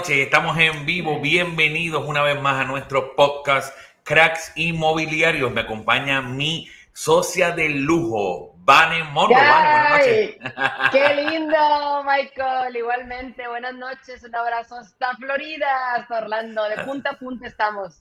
Noches, estamos en vivo. Bienvenidos una vez más a nuestro podcast Cracks Inmobiliarios. Me acompaña mi socia de lujo, Vane Mono. buenas noches. ¡Qué lindo, Michael! Igualmente, buenas noches. Un abrazo hasta Florida, hasta Orlando. De punta a punta estamos.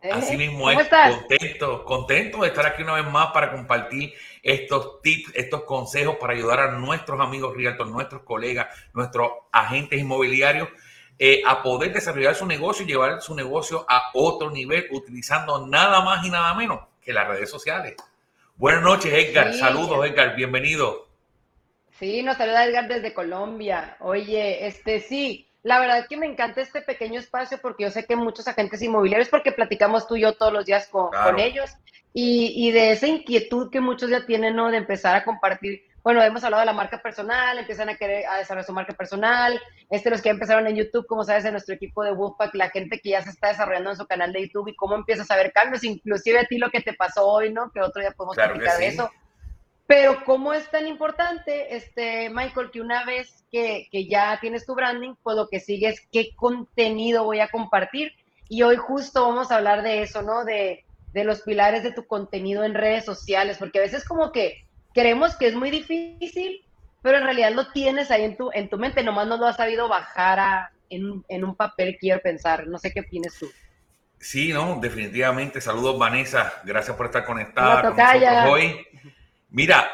¿Eh? Así mismo es, contento, contento de estar aquí una vez más para compartir estos tips, estos consejos para ayudar a nuestros amigos realtors, nuestros colegas, nuestros agentes inmobiliarios eh, a poder desarrollar su negocio y llevar su negocio a otro nivel utilizando nada más y nada menos que las redes sociales. Buenas noches, Edgar. Saludos, Edgar. Bienvenido. Sí, nos saluda Edgar desde Colombia. Oye, este sí, la verdad es que me encanta este pequeño espacio porque yo sé que muchos agentes inmobiliarios, porque platicamos tú y yo todos los días con, con ellos, y, y, de esa inquietud que muchos ya tienen, ¿no? De empezar a compartir bueno, hemos hablado de la marca personal, empiezan a querer a desarrollar su marca personal, este, los que empezaron en YouTube, como sabes, en nuestro equipo de Wolfpack, la gente que ya se está desarrollando en su canal de YouTube y cómo empiezas a ver cambios, inclusive a ti lo que te pasó hoy, ¿no? Que otro día podemos platicar de eso. Pero cómo es tan importante, este, Michael, que una vez que, que ya tienes tu branding, pues lo que sigue es qué contenido voy a compartir. Y hoy justo vamos a hablar de eso, ¿no? De, de los pilares de tu contenido en redes sociales, porque a veces como que creemos que es muy difícil, pero en realidad lo tienes ahí en tu, en tu mente, nomás no lo has sabido bajar a, en, en un papel, quiero pensar. No sé qué opinas tú. Sí, no, definitivamente. Saludos, Vanessa. Gracias por estar conectada con nosotros hoy. Mira,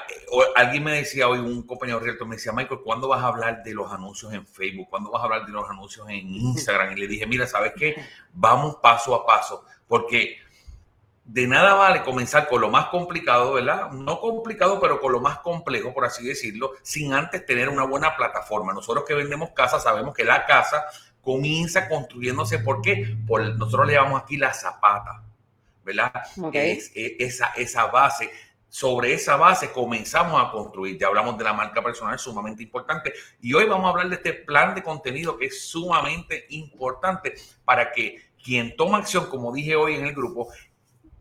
alguien me decía hoy, un compañero realtor me decía, Michael, ¿cuándo vas a hablar de los anuncios en Facebook? ¿Cuándo vas a hablar de los anuncios en Instagram? Y le dije, mira, ¿sabes qué? Vamos paso a paso, porque de nada vale comenzar con lo más complicado, ¿verdad? No complicado, pero con lo más complejo, por así decirlo, sin antes tener una buena plataforma. Nosotros que vendemos casas sabemos que la casa comienza construyéndose, ¿por qué? Por, nosotros le llamamos aquí la zapata, ¿verdad? Es, esa, esa base. Sobre esa base comenzamos a construir. Ya hablamos de la marca personal, sumamente importante. Y hoy vamos a hablar de este plan de contenido que es sumamente importante para que quien toma acción, como dije hoy en el grupo,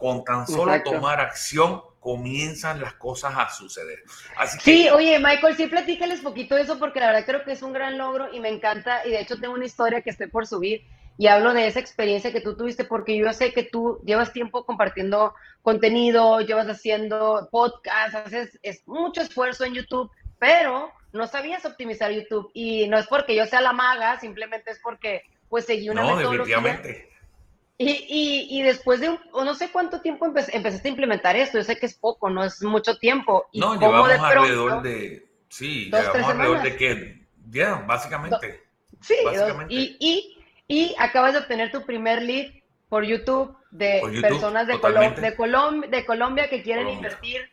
con tan solo tomar acción comienzan las cosas a suceder. Así sí, oye, Michael, sí platícales poquito eso porque la verdad creo que es un gran logro y me encanta y de hecho tengo una historia que estoy por subir y hablo de esa experiencia que tú tuviste porque yo sé que tú llevas tiempo compartiendo contenido, llevas haciendo podcasts, haces es mucho esfuerzo en YouTube, pero no sabías optimizar YouTube y no es porque yo sea la maga, simplemente es porque pues seguí una no, Definitivamente y, y, después de no sé cuánto tiempo empezaste a implementar esto, yo sé que es poco, no es mucho tiempo. ¿Y no, llevamos alrededor de, sí, llevamos alrededor de que, ya, básicamente. sí, y, y, y, acabas de obtener tu primer lead por YouTube de personas de, de, de Colombia que quieren invertir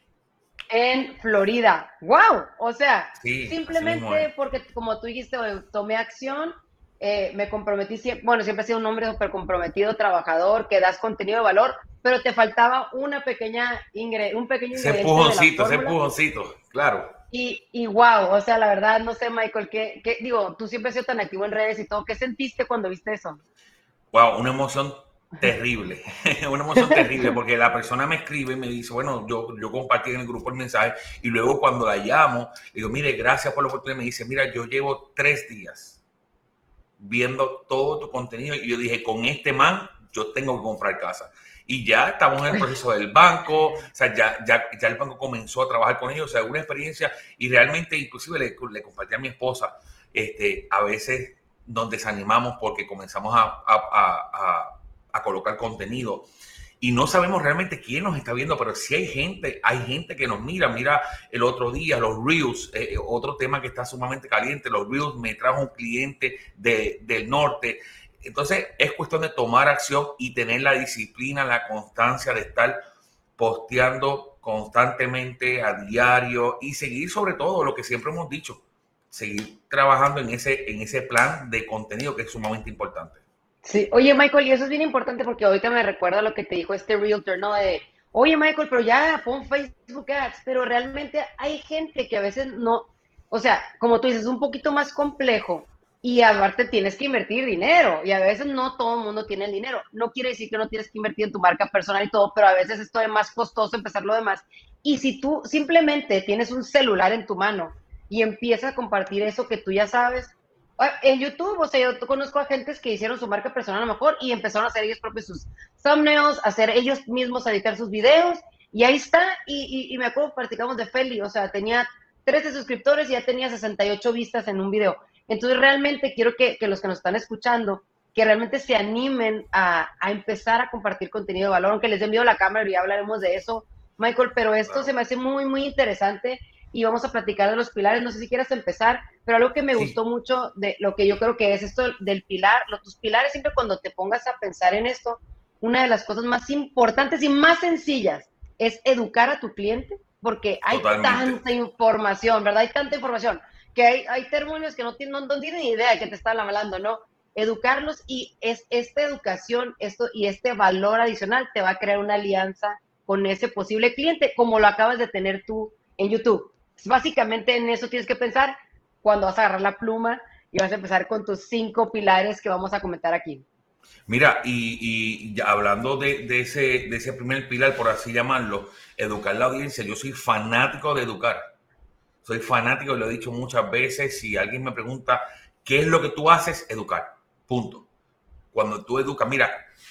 en Florida. ¡Wow! O sea, simplemente porque como tú dijiste, tomé acción eh, me comprometí, siempre, bueno, siempre he sido un hombre súper comprometido, trabajador, que das contenido de valor, pero te faltaba una pequeña ingre, un pequeño Ese empujoncito, ese empujoncito, claro. Y, y wow, o sea, la verdad, no sé, Michael, ¿qué, qué, digo, tú siempre has sido tan activo en redes y todo, ¿qué sentiste cuando viste eso? Wow, una emoción terrible, una emoción terrible, porque la persona me escribe y me dice, bueno, yo, yo compartí en el grupo el mensaje y luego cuando la llamo, digo, mire, gracias por la oportunidad, me dice, mira, yo llevo tres días viendo todo tu contenido y yo dije, con este man yo tengo que comprar casa. Y ya estamos en el proceso del banco, o sea, ya, ya, ya el banco comenzó a trabajar con ellos, o sea, una experiencia y realmente inclusive le, le compartí a mi esposa, este, a veces nos desanimamos porque comenzamos a, a, a, a colocar contenido y no sabemos realmente quién nos está viendo, pero si hay gente, hay gente que nos mira. Mira el otro día los Reels, eh, eh, otro tema que está sumamente caliente, los Reels me trajo un cliente de, del norte. Entonces es cuestión de tomar acción y tener la disciplina, la constancia de estar posteando constantemente a diario y seguir sobre todo lo que siempre hemos dicho, seguir trabajando en ese, en ese plan de contenido que es sumamente importante. Sí, oye Michael, y eso es bien importante porque ahorita me recuerda lo que te dijo este realtor, ¿no? De, oye Michael, pero ya pon Facebook Ads, pero realmente hay gente que a veces no, o sea, como tú dices, es un poquito más complejo y aparte tienes que invertir dinero y a veces no todo el mundo tiene el dinero. No quiere decir que no tienes que invertir en tu marca personal y todo, pero a veces esto es más costoso empezar lo demás. Y si tú simplemente tienes un celular en tu mano y empiezas a compartir eso que tú ya sabes, en YouTube, o sea, yo conozco a gentes que hicieron su marca personal a lo mejor y empezaron a hacer ellos propios sus thumbnails, hacer ellos mismos a editar sus videos y ahí está. Y, y, me acuerdo, practicamos de Feli, o sea, tenía 13 suscriptores y ya tenía 68 vistas en un video. Entonces, realmente quiero que, que los que nos están escuchando, que realmente se animen a, a, empezar a compartir contenido de valor, aunque les envío la cámara y ya hablaremos de eso, Michael, pero esto se me hace muy, muy interesante y vamos a platicar de los pilares. No sé si quieras empezar, pero algo que me gustó mucho de lo que yo creo que es esto del pilar, los, tus pilares, siempre cuando te pongas a pensar en esto, una de las cosas más importantes y más sencillas es educar a tu cliente, porque hay tanta información, ¿verdad? Hay tanta información que hay, hay términos que no, tienen, no, tienen idea de que te están hablando, ¿no? Educarlos y es esta educación esto y este valor adicional te va a crear una alianza con ese posible cliente, como lo acabas de tener tú en YouTube. Básicamente en eso tienes que pensar cuando vas a agarrar la pluma y vas a empezar con tus cinco pilares que vamos a comentar aquí. Mira, y, hablando de, ese, primer pilar, por así llamarlo, educar la audiencia, yo soy fanático de educar. Soy fanático, lo he dicho muchas veces, si alguien me pregunta, ¿qué es lo que tú haces? Educar. Punto. Cuando tú educas, mira,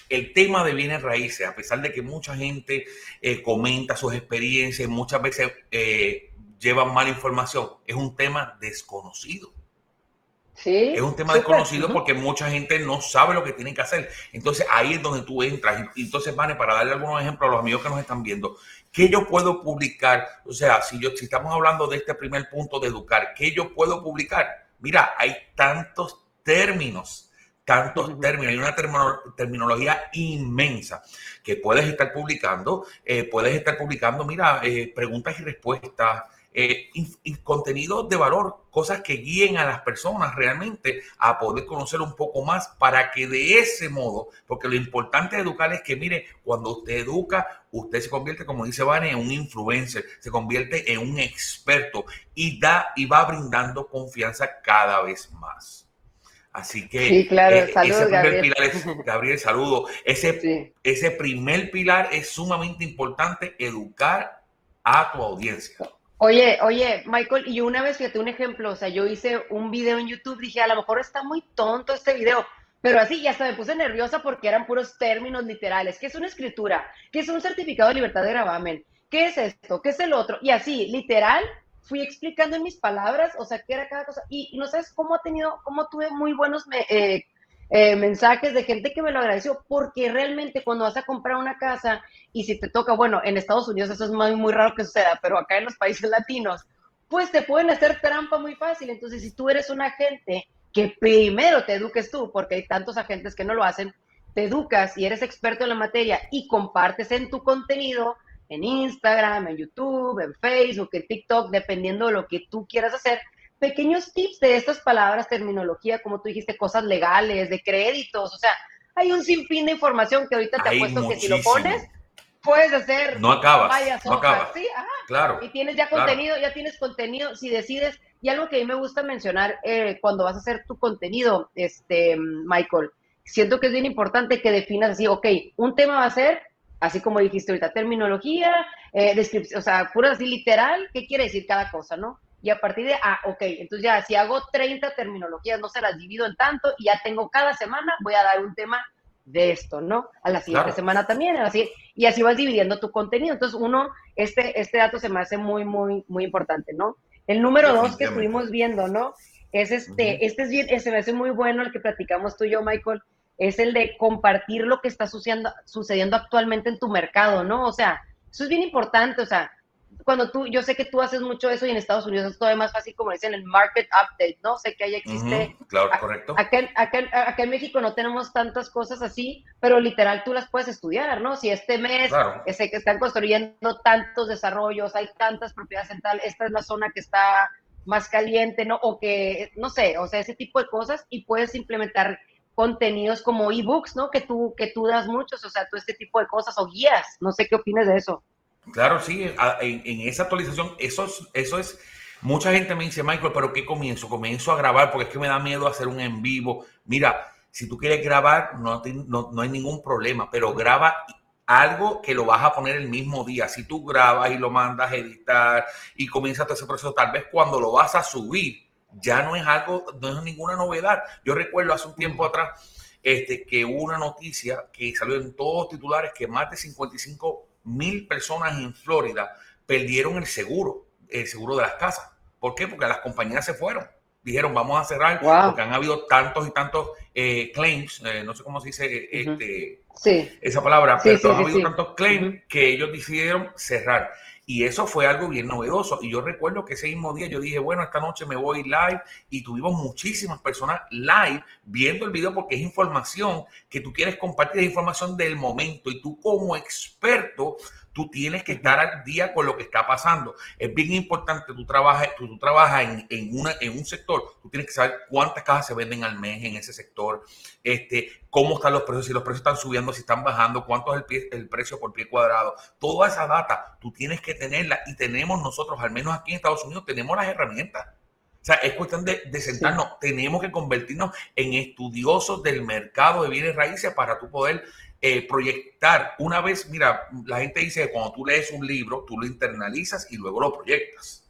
el tema de bienes raíces, a pesar de que mucha gente eh, comenta sus experiencias, muchas veces eh, llevan mala información, es un tema desconocido. Sí, es un tema desconocido porque mucha gente no sabe lo que tienen que hacer. Entonces ahí es donde tú entras. Entonces, Vane, para darle algunos ejemplos a los amigos que nos están viendo, ¿qué yo puedo publicar? O sea, si, yo, si estamos hablando de este primer punto de educar, ¿qué yo puedo publicar? Mira, hay tantos términos, tantos términos, hay una terminología inmensa que puedes estar publicando. Eh, puedes estar publicando, mira, eh, preguntas y respuestas eh, contenido de valor, cosas que guíen a las personas realmente a poder conocer un poco más para que de ese modo, porque lo importante de educar es que, mire, cuando usted educa, usted se convierte, como dice Vane, en un influencer, se convierte en un experto y da y va brindando confianza cada vez más. Así que sí, claro. Eh, ese primer Gabriel. pilar es, Gabriel, saludo. Ese, ese primer pilar es sumamente importante, educar a tu audiencia. Oye, oye, Michael, y una vez fíjate un ejemplo, o sea, yo hice un video en YouTube, dije, a lo mejor está muy tonto este video, pero así, y hasta me puse nerviosa porque eran puros términos literales. ¿Qué es una escritura? ¿Qué es un certificado de libertad de gravamen? ¿Qué es esto? ¿Qué es el otro? Y así, literal, fui explicando en mis palabras, o sea, qué era cada cosa. Y, no sabes cómo ha tenido, cómo tuve muy buenos eh, eh, mensajes de gente que me lo agradeció, porque realmente cuando vas a comprar una casa y si te toca, bueno, en Estados Unidos eso es muy, muy raro que suceda, pero acá en los países latinos, pues te pueden hacer trampa muy fácil. Entonces, si tú eres un agente, que primero te eduques tú, porque hay tantos agentes que no lo hacen, te educas y eres experto en la materia y compartes en tu contenido, en Instagram, en YouTube, en Facebook, en TikTok, dependiendo de lo que tú quieras hacer, pequeños tips de estas palabras, terminología, como tú dijiste, cosas legales, de créditos, o sea, hay un sinfín de información que ahorita te apuesto que si lo pones, puedes hacer no acabas, no acabas. Sí, ajá. Claro. Y tienes ya contenido, ya tienes contenido, si decides, y algo que a mí me gusta mencionar eh, cuando vas a hacer tu contenido, este, Michael, siento que es bien importante que definas así, ok, un tema va a ser, así como dijiste ahorita, terminología, eh, descripción, o sea, pura así literal, ¿qué quiere decir cada cosa, no? Y a partir de, ah, ok, entonces ya si hago 30 terminologías, no se las divido en tanto y ya tengo cada semana, voy a dar un tema de esto, ¿no? A la siguiente semana también, así, y así vas dividiendo tu contenido. Entonces, uno, este, este dato se me hace muy, muy, muy importante, ¿no? El número dos que estuvimos viendo, ¿no? Es este, este es bien, se me hace muy bueno el que platicamos tú y yo, Michael, es el de compartir lo que está sucediendo, sucediendo actualmente en tu mercado, ¿no? O sea, eso es bien importante, o sea, cuando tú, yo sé que tú haces mucho eso y en Estados Unidos es todavía más fácil, como dicen, el market update, ¿no? Sé que ahí existe. claro, correcto. Acá, acá, en México no tenemos tantas cosas así, pero literal tú las puedes estudiar, ¿no? Si este mes sé que están construyendo tantos desarrollos, hay tantas propiedades en tal, esta es la zona que está más caliente, ¿no? O que, no sé, o sea, ese tipo de cosas y puedes implementar contenidos como ebooks, ¿no? Que tú, que tú das muchos, o sea, tú este tipo de cosas o guías, no sé qué opinas de eso. Claro, sí, en, esa actualización, eso es, eso es, mucha gente me dice, Michael, pero ¿qué comienzo? Comienzo a grabar porque es que me da miedo hacer un en vivo. Mira, si tú quieres grabar, no, no, hay ningún problema, pero graba algo que lo vas a poner el mismo día. Si tú grabas y lo mandas a editar y comienzas todo ese proceso, tal vez cuando lo vas a subir, ya no es algo, no es ninguna novedad. Yo recuerdo hace un tiempo atrás este, que hubo una noticia que salió en todos los titulares que más de 55 mil personas en Florida perdieron el seguro, el seguro de las casas. ¿Por qué? Porque las compañías se fueron. Dijeron, vamos a cerrar porque han habido tantos y tantos eh, claims, eh, no sé cómo se dice este, esa palabra, pero han habido tantos claims que ellos decidieron cerrar. Y eso fue algo bien novedoso. Y yo recuerdo que ese mismo día yo dije, bueno, esta noche me voy live y tuvimos muchísimas personas live viendo el video porque es información que tú quieres compartir, es información del momento. Y tú como experto tú tienes que estar al día con lo que está pasando. Es bien importante, tú trabajas, tú, trabajas en, en, una, en un sector, tú tienes que saber cuántas cajas se venden al mes en ese sector, este, cómo están los precios, si los precios están subiendo, si están bajando, cuánto es el, el precio por pie cuadrado. Toda esa data tú tienes que tenerla y tenemos nosotros, al menos aquí en Estados Unidos, tenemos las herramientas. O sea, es cuestión de, de sentarnos. Tenemos que convertirnos en estudiosos del mercado de bienes raíces para tú poder eh, proyectar. Una vez, mira, la gente dice que cuando tú lees un libro, tú lo internalizas y luego lo proyectas.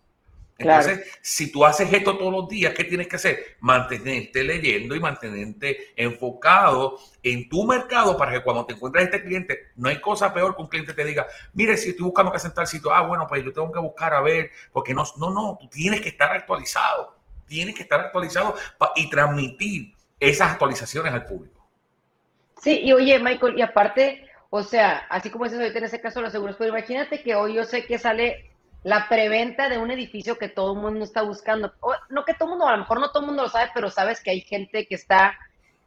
Entonces, si tú haces esto todos los días, ¿qué tienes que hacer? Mantenerte leyendo y mantenerte enfocado en tu mercado para que cuando te encuentres este cliente, no hay cosa peor que un cliente te diga, mire, si estoy buscando que sentar sitio, ah, bueno, pues yo tengo que buscar a ver, porque no, no, no, tú tienes que estar actualizado, tienes que estar actualizado y transmitir esas actualizaciones al público. Sí, y oye, Michael, y aparte, o sea, así como dices ahorita en ese caso los seguros, pero imagínate que hoy yo sé que sale la preventa de un edificio que todo el mundo está buscando. no que todo el mundo, a lo mejor no todo el mundo lo sabe, pero sabes que hay gente que está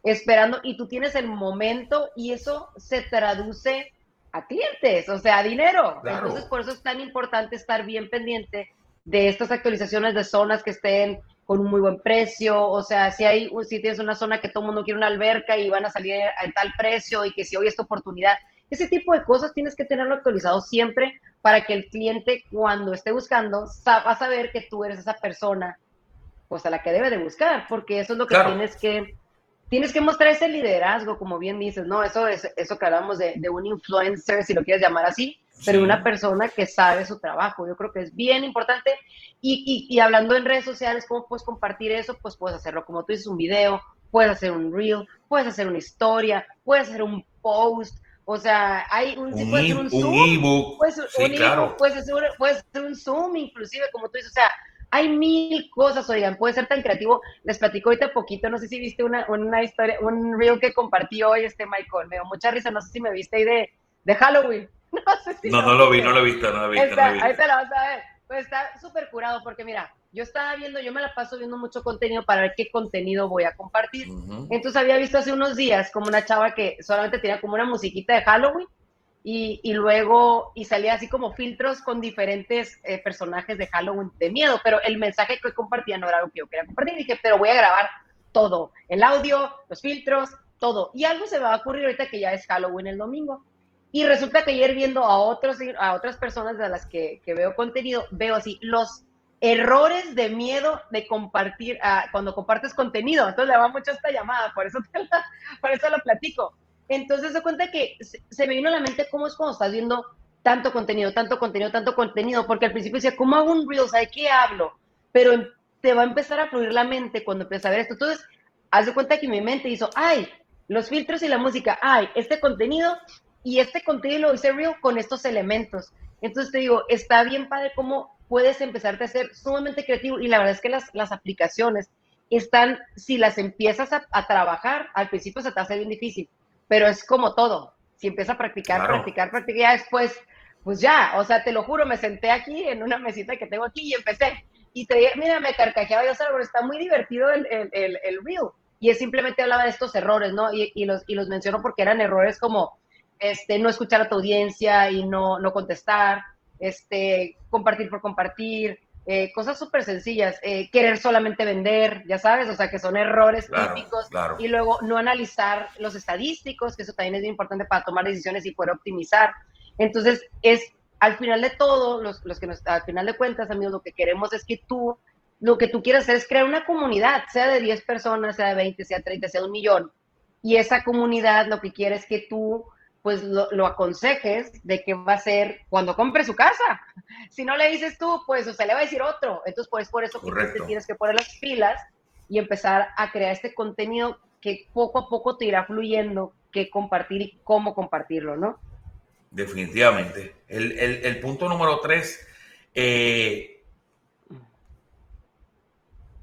esperando y tú tienes el momento y eso se traduce a clientes, o sea, a dinero. Entonces, por eso es tan importante estar bien pendiente de estas actualizaciones de zonas que estén con un muy buen precio, o sea, si hay, si tienes una zona que todo el mundo quiere una alberca y van a salir a tal precio y que si hoy esta oportunidad, ese tipo de cosas tienes que tenerlo actualizado siempre para que el cliente cuando esté buscando va a saber que tú eres esa persona pues a la que debe de buscar, porque eso es lo que tienes que tienes que mostrar ese liderazgo, como bien dices, ¿no? Eso es eso que hablamos de, de un influencer, si lo quieres llamar así, pero una persona que sabe su trabajo. Yo creo que es bien importante. Y, y, hablando en redes sociales, ¿cómo puedes compartir eso? Pues puedes hacerlo como tú dices, un video, puedes hacer un reel, puedes hacer una historia, puedes hacer un post. O sea, hay un, un, puedes un, Zoom, ebook. Puedes, sí, claro. puedes, hacer, puedes hacer un Zoom, inclusive, como tú dices. O sea, hay mil cosas, oigan, puede ser tan creativo. Les platico ahorita poquito, no sé si viste una, una historia, un reel que compartió hoy este Michael. Me dio mucha risa, no sé si me viste ahí de, de Halloween. No no, lo vi, no lo he visto, no lo he visto. Ahí te lo vas a ver. Pues está súper curado porque mira, yo estaba viendo, yo me la paso viendo mucho contenido para ver qué contenido voy a compartir. Entonces había visto hace unos días como una chava que solamente tenía como una musiquita de Halloween y, y luego, y salía así como filtros con diferentes eh, personajes de Halloween de miedo, pero el mensaje que compartía no era lo que yo quería compartir. dije, pero voy a grabar todo, el audio, los filtros, todo. Y algo se me va a ocurrir ahorita que ya es Halloween el domingo. Y resulta que ayer viendo a, otros, a otras personas de las que, veo contenido, veo así los errores de miedo de compartir ah, cuando compartes contenido. Entonces le va mucho esta llamada, por eso, por eso lo platico. Entonces se cuenta que se, me vino a la mente cómo es cuando estás viendo tanto contenido, tanto contenido, tanto contenido, porque al principio decía, ¿cómo hago un Reels? ¿De qué hablo? Pero em, te va a empezar a fluir la mente cuando empiezas a ver esto. Entonces, haz cuenta que mi mente hizo, ay, los filtros y la música, ay, este contenido y este contenido lo hice real con estos elementos. Entonces te digo, está bien padre cómo puedes empezarte a ser sumamente creativo y la verdad es que las, las aplicaciones están, si las empiezas a, trabajar, al principio se te hace bien difícil, pero es como todo. Si empiezas a practicar, practicar, practicar, ya después, pues ya, o sea, te lo juro, me senté aquí en una mesita que tengo aquí y empecé. Y te mira, me carcajeaba yo pero está muy divertido el, el, el, el reel. Y es simplemente hablaba de estos errores, ¿no? Y, y, los, y los menciono porque eran errores como este, no escuchar a tu audiencia y no, no contestar, este, compartir por compartir, eh, cosas súper sencillas, eh, querer solamente vender, ya sabes, o sea, que son errores típicos, y luego no analizar los estadísticos, que eso también es muy importante para tomar decisiones y poder optimizar. Entonces, es al final de todo, los, los que nos, al final de cuentas, amigos, lo que queremos es que tú, lo que tú quieras hacer es crear una comunidad, sea de 10 personas, sea de 20, sea 30, sea un millón, y esa comunidad lo que quiere es que tú pues lo, aconsejes de que va a ser cuando compre su casa. Si no le dices tú, pues o sea, le va a decir otro. Entonces, pues por eso te tienes que poner las pilas y empezar a crear este contenido que poco a poco te irá fluyendo qué compartir y cómo compartirlo, ¿no? Definitivamente. El, punto número tres, eh,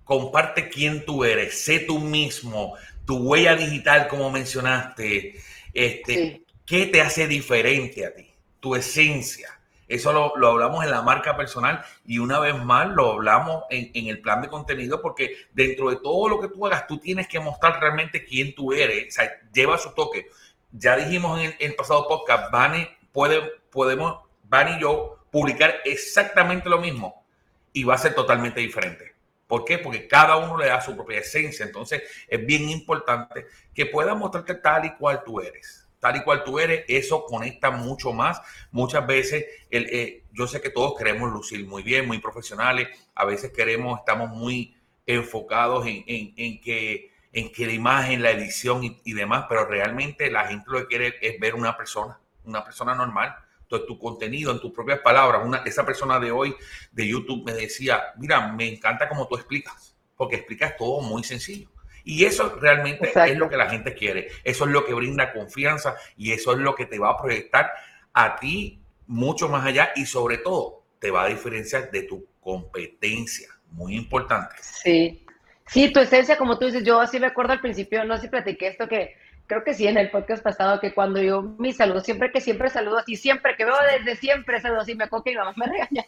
comparte quién tú eres, sé tú mismo, tu huella digital, como mencionaste, este, ¿qué te hace diferente a ti? Tu esencia. Eso lo, hablamos en la marca personal y una vez más lo hablamos en, el plan de contenido porque dentro de todo lo que tú hagas, tú tienes que mostrar realmente quién tú eres. O sea, lleva su toque. Ya dijimos en el, pasado podcast, Vani puede, podemos, Van y yo, publicar exactamente lo mismo y va a ser totalmente diferente. ¿Por qué? Porque cada uno le da su propia esencia. Entonces es bien importante que puedas mostrarte tal y cual tú eres tal y cual tú eres, eso conecta mucho más. Muchas veces, el, eh, yo sé que todos queremos lucir muy bien, muy profesionales, a veces queremos, estamos muy enfocados en, que, en que la imagen, la edición y, demás, pero realmente la gente lo que quiere es ver una persona, una persona normal. Entonces, tu contenido, en tus propias palabras, una, esa persona de hoy de YouTube me decía, mira, me encanta cómo tú explicas, porque explicas todo muy sencillo. Y eso realmente es lo que la gente quiere. Eso es lo que brinda confianza y eso es lo que te va a proyectar a ti mucho más allá y sobre todo te va a diferenciar de tu competencia. Muy importante. Sí. Sí, tu esencia, como tú dices, yo así me acuerdo al principio, no sé si platiqué esto que creo que sí en el podcast pasado, que cuando yo mi saludo, siempre que siempre saludo así, siempre que veo desde siempre saludo así, me acuerdo que mi mamá me regaña.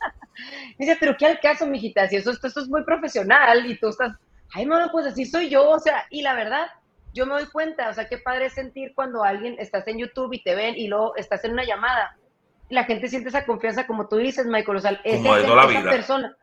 dice, pero qué al caso, mijita, si eso, esto, esto es muy profesional y tú estás ay, no, pues así soy yo, o sea, y la verdad, yo me doy cuenta, o sea, qué padre sentir cuando alguien estás en YouTube y te ven y luego estás en una llamada. La gente siente esa confianza, como tú dices, Michael, o sea, es esa persona.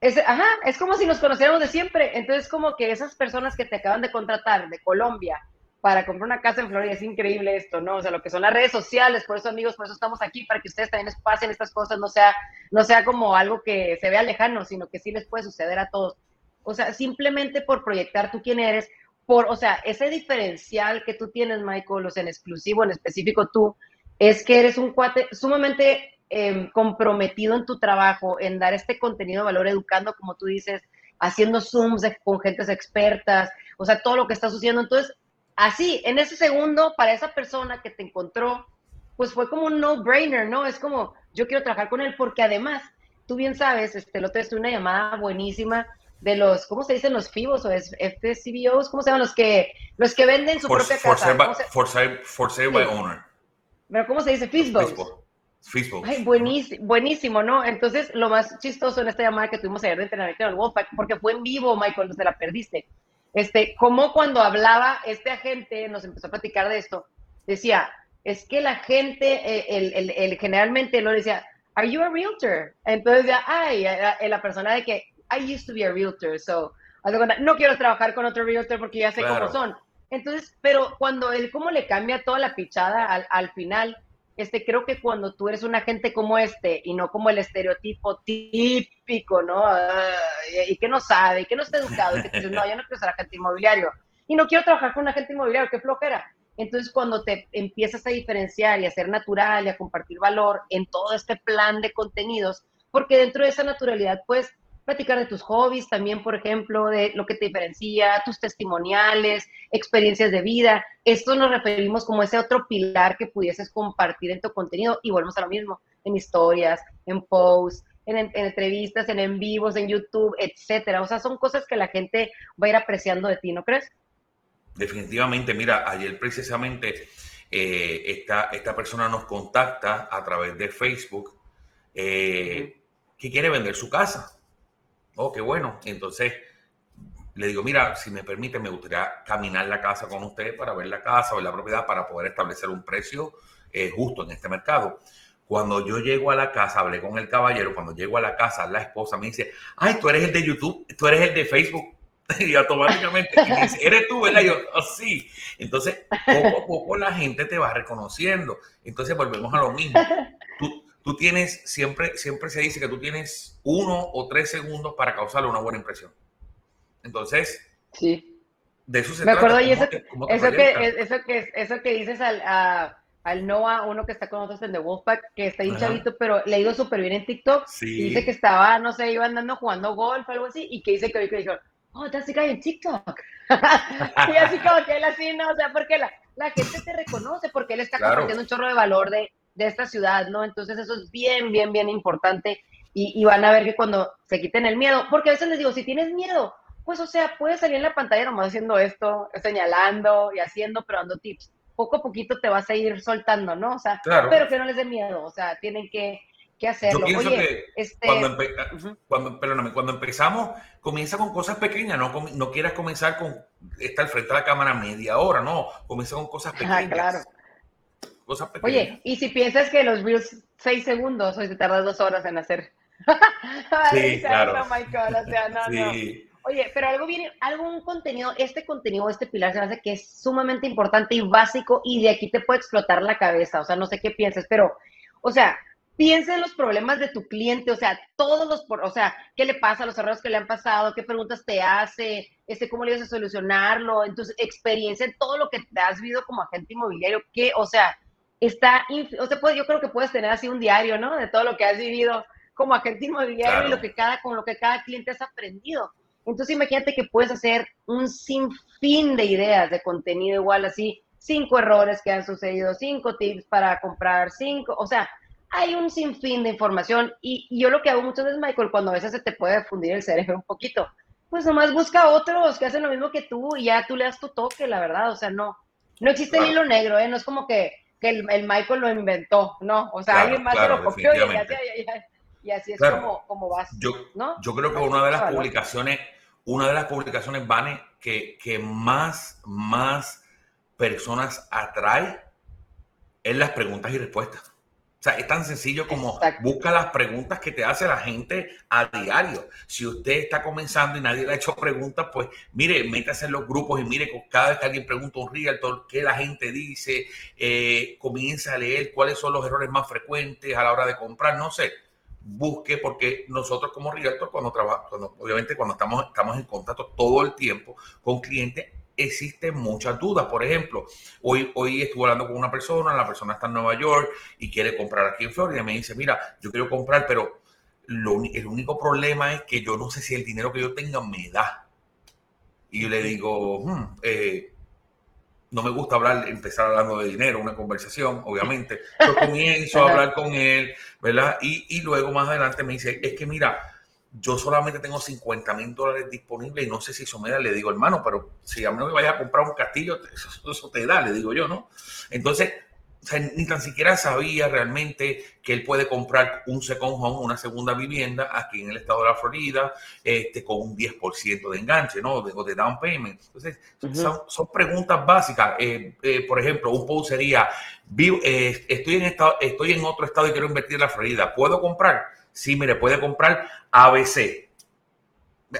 Es, ajá, es como si nos conociéramos de siempre. Entonces, como que esas personas que te acaban de contratar de Colombia para comprar una casa en Florida, es increíble esto, ¿no? O sea, lo que son las redes sociales, por eso, amigos, por eso estamos aquí, para que ustedes también les pasen estas cosas, no sea, no sea como algo que se vea lejano, sino que sí les puede suceder a todos. O sea, simplemente por proyectar tú quién eres, por, o sea, ese diferencial que tú tienes, Michael, o en exclusivo, en específico tú, es que eres un cuate sumamente em, comprometido en tu trabajo, en dar este contenido de valor, educando, como tú dices, haciendo Zooms con gentes expertas, o sea, todo lo que está sucediendo. Entonces, así, en ese segundo, para esa persona que te encontró, pues fue como un no-brainer, ¿no? Es como, yo quiero trabajar con él porque además, tú bien sabes, este, otro día una llamada buenísima de los, ¿cómo se dicen los FIBOs o FCBOs? ¿Cómo se llaman los que, los que venden su propia casa? For sale, for sale, by owner. Pero ¿cómo se dice? FISBOs. Ay, buenísimo, buenísimo, ¿no? Entonces, lo más chistoso en esta llamada que tuvimos ayer de entrenamiento en el Wolfpack, porque fue en vivo, Michael, no se la perdiste. Este, como cuando hablaba este agente, nos empezó a platicar de esto, decía, es que la gente, eh, el, el, el, generalmente lo decía, ¿Are you a realtor? Entonces ya, ay, la persona de que I used to be a realtor, so no quiero trabajar con otro realtor porque ya sé cómo son. Entonces, pero cuando él cómo le cambia toda la pichada al, al final, este, creo que cuando tú eres un agente como este y no como el estereotipo típico, ¿no? y que no sabe, y que no está educado, y que dices, no, yo no quiero ser agente inmobiliario. Y no quiero trabajar con un agente inmobiliario, qué flojera. Entonces, cuando te empiezas a diferenciar y a ser natural y a compartir valor en todo este plan de contenidos, porque dentro de esa naturalidad, pues, platicar de tus hobbies también, por ejemplo, de lo que te diferencia, tus testimoniales, experiencias de vida. Esto nos referimos como ese otro pilar que pudieses compartir en tu contenido y volvemos a lo mismo, en historias, en posts, en, entrevistas, en en vivos, en YouTube, etcétera. O sea, son cosas que la gente va a ir apreciando de ti, ¿no crees? Definitivamente, mira, ayer precisamente eh, esta, esta persona nos contacta a través de Facebook eh, que quiere vender su casa Oh, qué bueno. Entonces le digo, mira, si me permite, me gustaría caminar la casa con usted para ver la casa, ver la propiedad, para poder establecer un precio eh, justo en este mercado. Cuando yo llego a la casa, hablé con el caballero, cuando llego a la casa, la esposa me dice, ay, tú eres el de YouTube, tú eres el de Facebook. Y automáticamente, me dice, eres tú, ¿verdad? yo, oh. Entonces, poco a poco la gente te va reconociendo. Entonces, volvemos a lo mismo. Tú, tú tienes, siempre, siempre se dice que tú tienes uno o tres segundos para causarle una buena impresión. Entonces, sí. de eso se Me acuerdo, y eso, que, eso, que, eso, que, eso que dices al, a, al Noah, uno que está con nosotros en The Wolfpack, que está bien chavito, pero le ha ido súper bien en TikTok. Y dice que estaba, no sé, iba andando jugando golf o algo así, y que dice que hoy que dijo, oh, the guy en TikTok. y así como que él así, no, o sea, porque la, la gente te reconoce, porque él está compartiendo un chorro de valor de, de esta ciudad, ¿no? Entonces eso es bien, bien, bien importante. Y, y, van a ver que cuando se quiten el miedo, porque a veces les digo, si tienes miedo, pues o sea, puedes salir en la pantalla nomás haciendo esto, señalando y haciendo, pero dando tips. Poco a poquito te vas a ir soltando, ¿no? O sea, pero que no les dé miedo, o sea, tienen que, que hacerlo. Yo pienso que este... cuando, cuando, perdóname, cuando empezamos, comienza con cosas pequeñas, no, no quieras comenzar con estar frente a la cámara media hora, no, comienza con cosas pequeñas. claro. Oye, y si piensas que los reels seis segundos, hoy te tardas dos horas en hacer. sí, claro. Oh my God, o sea, no, sí. Oye, pero algo viene, algún contenido, este contenido, este pilar se me hace que es sumamente importante y básico y de aquí te puede explotar la cabeza, o sea, no sé qué pienses, pero, o sea, piensa en los problemas de tu cliente, o sea, todos los, o sea, qué le pasa, los errores que le han pasado, qué preguntas te hace, este, cómo le vas a solucionarlo, entonces, experiencia en todo lo que te has vivido como agente inmobiliario, que, o sea, está, o sea, pues, yo creo que puedes tener así un diario, ¿no? De todo lo que has vivido como agente inmobiliario y lo que cada, con lo que cada cliente has aprendido. Entonces imagínate que puedes hacer un sinfín de ideas de contenido igual así, cinco errores que han sucedido, cinco tips para comprar, cinco, o sea, hay un sinfín de información y, yo lo que hago muchas veces, Michael, cuando a veces se te puede fundir el cerebro un poquito, pues nomás busca otros que hacen lo mismo que tú y ya tú le das tu toque, la verdad, o sea, no, no existe el hilo negro, ¿eh? No es como que, que el, Michael lo inventó, no, o sea, alguien más se lo copió y, y, así es como, como vas, yo, Yo creo que una de las publicaciones una de las publicaciones, Vane, que, que más, más personas atrae es las preguntas y respuestas. Sea, es tan sencillo como busca las preguntas que te hace la gente a diario. Si usted está comenzando y nadie le ha hecho preguntas, pues mire, métase en los grupos y mire, cada vez que alguien pregunta un realtor, qué la gente dice, eh, comienza a leer cuáles son los errores más frecuentes a la hora de comprar, no sé. Busque, porque nosotros como realtor, cuando trabajamos, obviamente cuando estamos, estamos en contacto todo el tiempo con clientes, existen muchas dudas. Por ejemplo, hoy, hoy estuve hablando con una persona, la persona está en Nueva York y quiere comprar aquí en Florida. Me dice, mira, yo quiero comprar, pero lo, el único problema es que yo no sé si el dinero que yo tenga me da. Y yo le digo, hmm, eh, no me gusta hablar, empezar hablando de dinero, una conversación, obviamente. Yo comienzo a hablar con él, ¿verdad? Y, y, luego más adelante me dice, es que mira, yo solamente tengo 50 mil dólares disponibles y no sé si eso me da. Le digo, hermano, pero si a mí no me vayas a comprar un castillo, eso, eso te da, le digo yo, ¿no? Entonces, o sea, ni tan siquiera sabía realmente que él puede comprar un second home, una segunda vivienda aquí en el estado de la Florida, este, con un 10% de enganche, ¿no? De, de down payment. Entonces, son, preguntas básicas. Eh, eh, por ejemplo, un post sería, eh, estoy, en estado, estoy en otro estado y quiero invertir en la Florida. ¿Puedo comprar? Sí, mire, puede comprar ABC.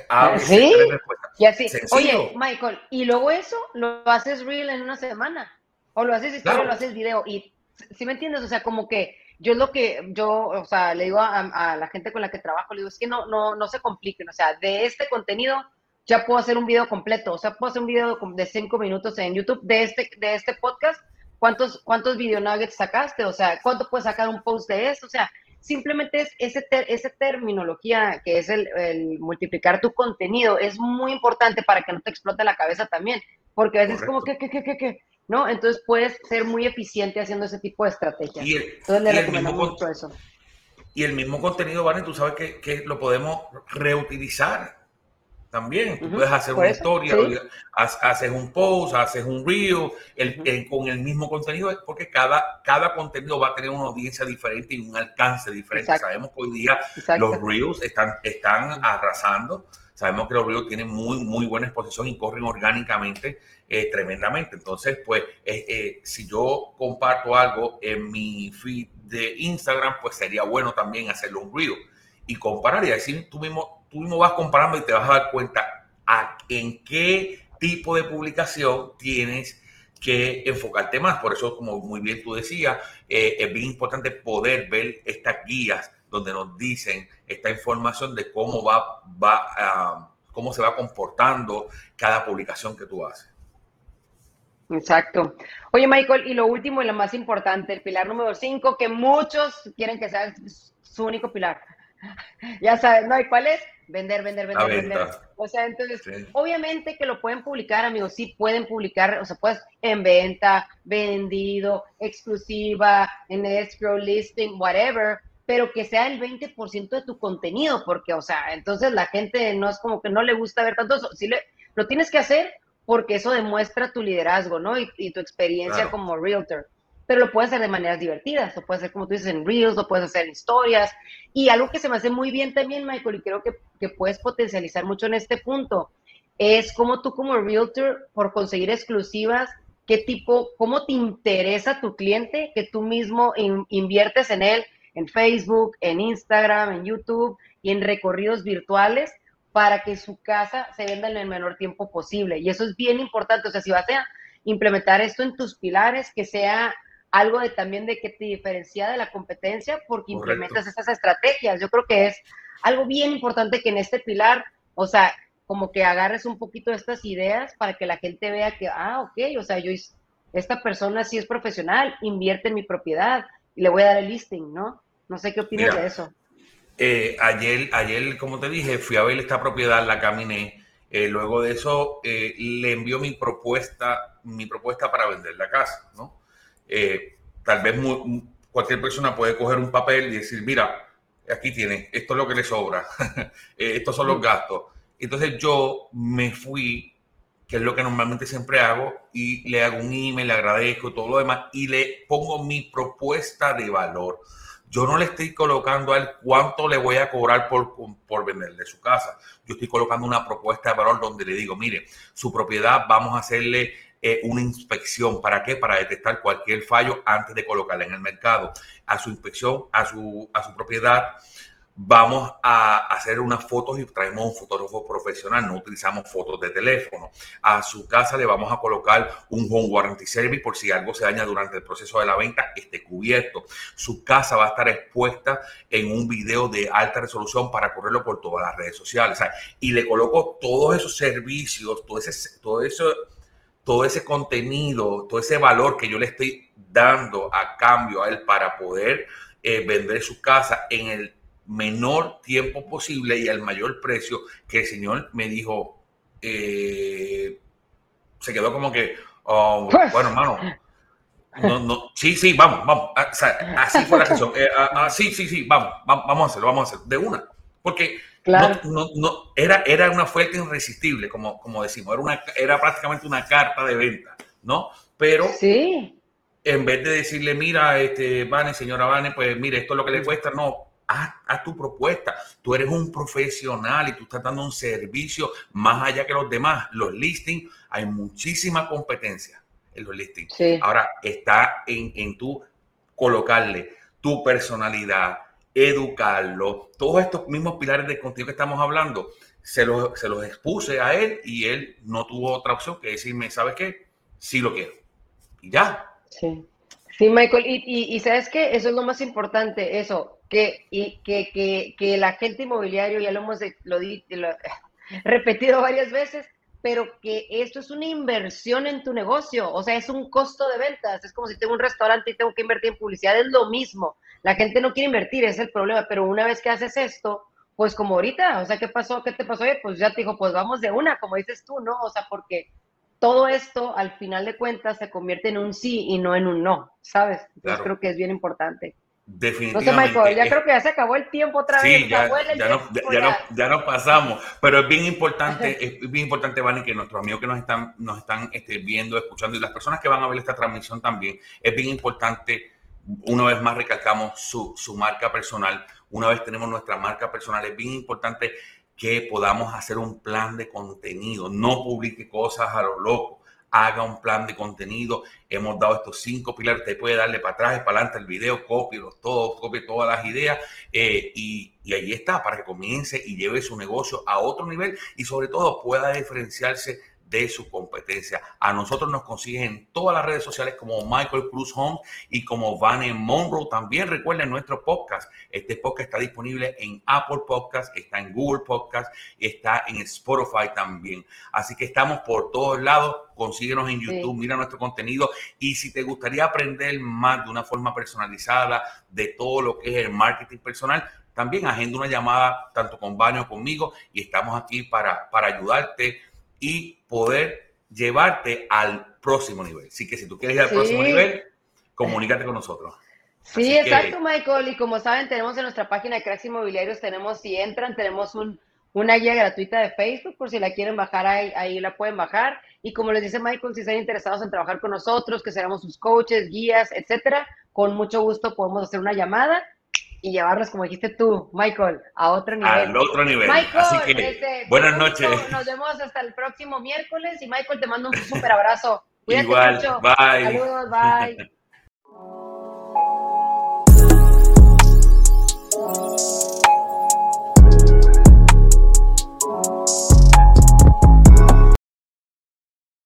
ABC ¿Sí? Y así, oye, Michael, y luego eso lo haces real en una semana. O lo haces historia o lo haces video. Y si me entiendes, o sea, como que yo es lo que yo, o sea, le digo a, la gente con la que trabajo, le digo, es que no, no, no se compliquen, o sea, de este contenido ya puedo hacer un video completo, o sea, puedo hacer un video de cinco minutos en YouTube de este, de este podcast, ¿cuántos, cuántos video nuggets sacaste? O sea, ¿cuánto puedes sacar un post de esto? O sea, simplemente es ese, esa terminología que es el, el, multiplicar tu contenido, es muy importante para que no te explote la cabeza también, porque a veces es como que, que, que, que, que, ¿no? Entonces puedes ser muy eficiente haciendo ese tipo de estrategias. Y el, Entonces le recomendamos mucho eso. Y el mismo contenido, Vane, tú sabes que, que lo podemos reutilizar también. Tú puedes hacer una historia, haces un post, haces un reel el, con el mismo contenido, porque cada, cada contenido va a tener una audiencia diferente y un alcance diferente. Sabemos que hoy día los reels están, están arrasando. Sabemos que los reels tienen muy, muy buena exposición y corren orgánicamente eh, tremendamente. Entonces, pues, eh, eh, si yo comparto algo en mi feed de Instagram, pues sería bueno también hacerlo un reel y comparar y decir, tú mismo, tú mismo vas comparando y te vas a dar cuenta en qué tipo de publicación tienes que enfocarte más. Por eso, como muy bien tú decías, es bien importante poder ver estas guías donde nos dicen esta información de cómo va, va ah, cómo se va comportando cada publicación que tú haces. Exacto. Oye, Michael, y lo último y lo más importante, el pilar número 5, que muchos quieren que sea su único pilar. ya sabes, ¿no? ¿Y cuál es? Vender, vender, vender, vender. O sea, entonces, obviamente que lo pueden publicar, amigos, sí pueden publicar, o sea, pues en venta, vendido, exclusiva, en escrow, listing, whatever, pero que sea el 20% de tu contenido, porque, o sea, entonces la gente no es como que no le gusta ver tanto eso. Sí le, lo tienes que hacer porque eso demuestra tu liderazgo, ¿no? Y, tu experiencia como realtor. Pero lo puedes hacer de maneras divertidas, lo puedes hacer como tú dices en reels, lo puedes hacer en historias. Y algo que se me hace muy bien también, Michael, y creo que, que puedes potencializar mucho en este punto, es como tú como realtor, por conseguir exclusivas, qué tipo, cómo te interesa tu cliente, que tú mismo inviertes en él, en Facebook, en Instagram, en YouTube y en recorridos virtuales para que su casa se venda en el menor tiempo posible. Y eso es bien importante. O sea, si vas a implementar esto en tus pilares, que sea algo de también de que te diferencia de la competencia porque implementas esas estrategias. Yo creo que es algo bien importante que en este pilar, o sea, como que agarres un poquito estas ideas para que la gente vea que, ah, ok, o sea, yo, esta persona sí es profesional, invierte en mi propiedad y le voy a dar el listing, ¿no? No sé qué opinas de eso. Eh, ayer, ayer, como te dije, fui a ver esta propiedad, la caminé. Eh, luego de eso, eh, le envió mi propuesta, mi propuesta para vender la casa, ¿no? Tal vez cualquier persona puede coger un papel y decir, mira, aquí tiene, esto es lo que le sobra, estos son los gastos. Entonces yo me fui, que es lo que normalmente siempre hago, y le hago un email, le agradezco todo lo demás y le pongo mi propuesta de valor yo no le estoy colocando a él cuánto le voy a cobrar por, por venderle su casa. Yo estoy colocando una propuesta de valor donde le digo, mire, su propiedad vamos a hacerle eh, una inspección. ¿Para qué? Para detectar cualquier fallo antes de colocarla en el mercado. A su inspección, a su, a su propiedad vamos a hacer unas fotos y traemos un fotógrafo profesional, no utilizamos fotos de teléfono. A su casa le vamos a colocar un home warranty service por si algo se daña durante el proceso de la venta, esté cubierto. Su casa va a estar expuesta en un video de alta resolución para correrlo por todas las redes sociales. y le coloco todos esos servicios, todo ese, todo eso, todo ese contenido, todo ese valor que yo le estoy dando a cambio a él para poder eh, vender su casa en el menor tiempo posible y al mayor precio que el Señor me dijo, eh, se quedó como que, oh, pues. bueno, hermano, no, no, sí, sí, vamos, vamos, ah, así fue la sesión, eh, ah, ah, sí, sí, sí, vamos, vamos a hacerlo, vamos a hacerlo, de una, porque no, no, era, era una fuente irresistible, como, como decimos, era, una, era prácticamente una carta de venta, ¿no? Pero sí. en vez de decirle, mira, este, Vane, señora Vane, pues mire, esto es lo que le cuesta, no, haz, tu propuesta. Tú eres un profesional y tú estás dando un servicio más allá que los demás. Los listings, hay muchísima competencia en los listings. Ahora está en, en tú colocarle tu personalidad, educarlo, todos estos mismos pilares de contigo que estamos hablando, se los, se los expuse a él y él no tuvo otra opción que decirme, ¿sabes qué? Sí lo quiero. Y ya. Sí. Sí, Michael, y, y, sabes que eso es lo más importante, eso, que, y, que, que, que el agente inmobiliario, ya lo hemos lo, lo, repetido varias veces, pero que esto es una inversión en tu negocio, o sea, es un costo de ventas, es como si tengo un restaurante y tengo que invertir en publicidad, es lo mismo, la gente no quiere invertir, es el problema, pero una vez que haces esto, pues como ahorita, o sea, ¿qué pasó? ¿Qué te pasó? pues ya te dijo, pues vamos de una, como dices tú, ¿no? O sea, porque todo esto al final de cuentas se convierte en un sí y no en un no, ¿sabes? Entonces creo que es bien importante. Definitivamente. No sé, Michael, ya creo que ya se acabó el tiempo otra vez. Sí, ya, ya, no, pasamos, pero es bien importante, es bien importante, Vani, que nuestros amigos que nos están, nos están este, viendo, escuchando y las personas que van a ver esta transmisión también, es bien importante, una vez más recalcamos su, su marca personal, una vez tenemos nuestra marca personal, es bien importante que podamos hacer un plan de contenido. No publique cosas a lo loco. Haga un plan de contenido. Hemos dado estos cinco pilares. Usted puede darle para atrás y para adelante el video, copielos todos, copie todas las ideas eh, y, y ahí está para que comience y lleve su negocio a otro nivel y sobre todo pueda diferenciarse de su competencia. A nosotros nos consiguen en todas las redes sociales como Michael Cruz Home y como Vane Monroe. También recuerden nuestro podcast. Este podcast está disponible en Apple Podcast, está en Google Podcast, está en Spotify también. Así que estamos por todos lados. Consíguenos en YouTube, mira nuestro contenido. Y si te gustaría aprender más de una forma personalizada de todo lo que es el marketing personal, también agenda una llamada tanto con Vane o conmigo y estamos aquí para, para ayudarte y poder llevarte al próximo nivel. Así que si tú quieres ir al próximo nivel, comunícate con nosotros. Sí, exacto, Michael. Y como saben, tenemos en nuestra página de Cracks Inmobiliarios, tenemos, si entran, tenemos un, una guía gratuita de Facebook, por si la quieren bajar ahí, ahí la pueden bajar. Y como les dice Michael, si están interesados en trabajar con nosotros, que seremos sus coaches, guías, etcétera, con mucho gusto podemos hacer una llamada y llevarlos, como dijiste tú, Michael, a otro nivel. Al otro nivel. Michael, Así que, buenas noches. Nos vemos hasta el próximo miércoles y Michael, te mando un súper abrazo. Cuídate Igual, mucho. bye. Saludos, bye.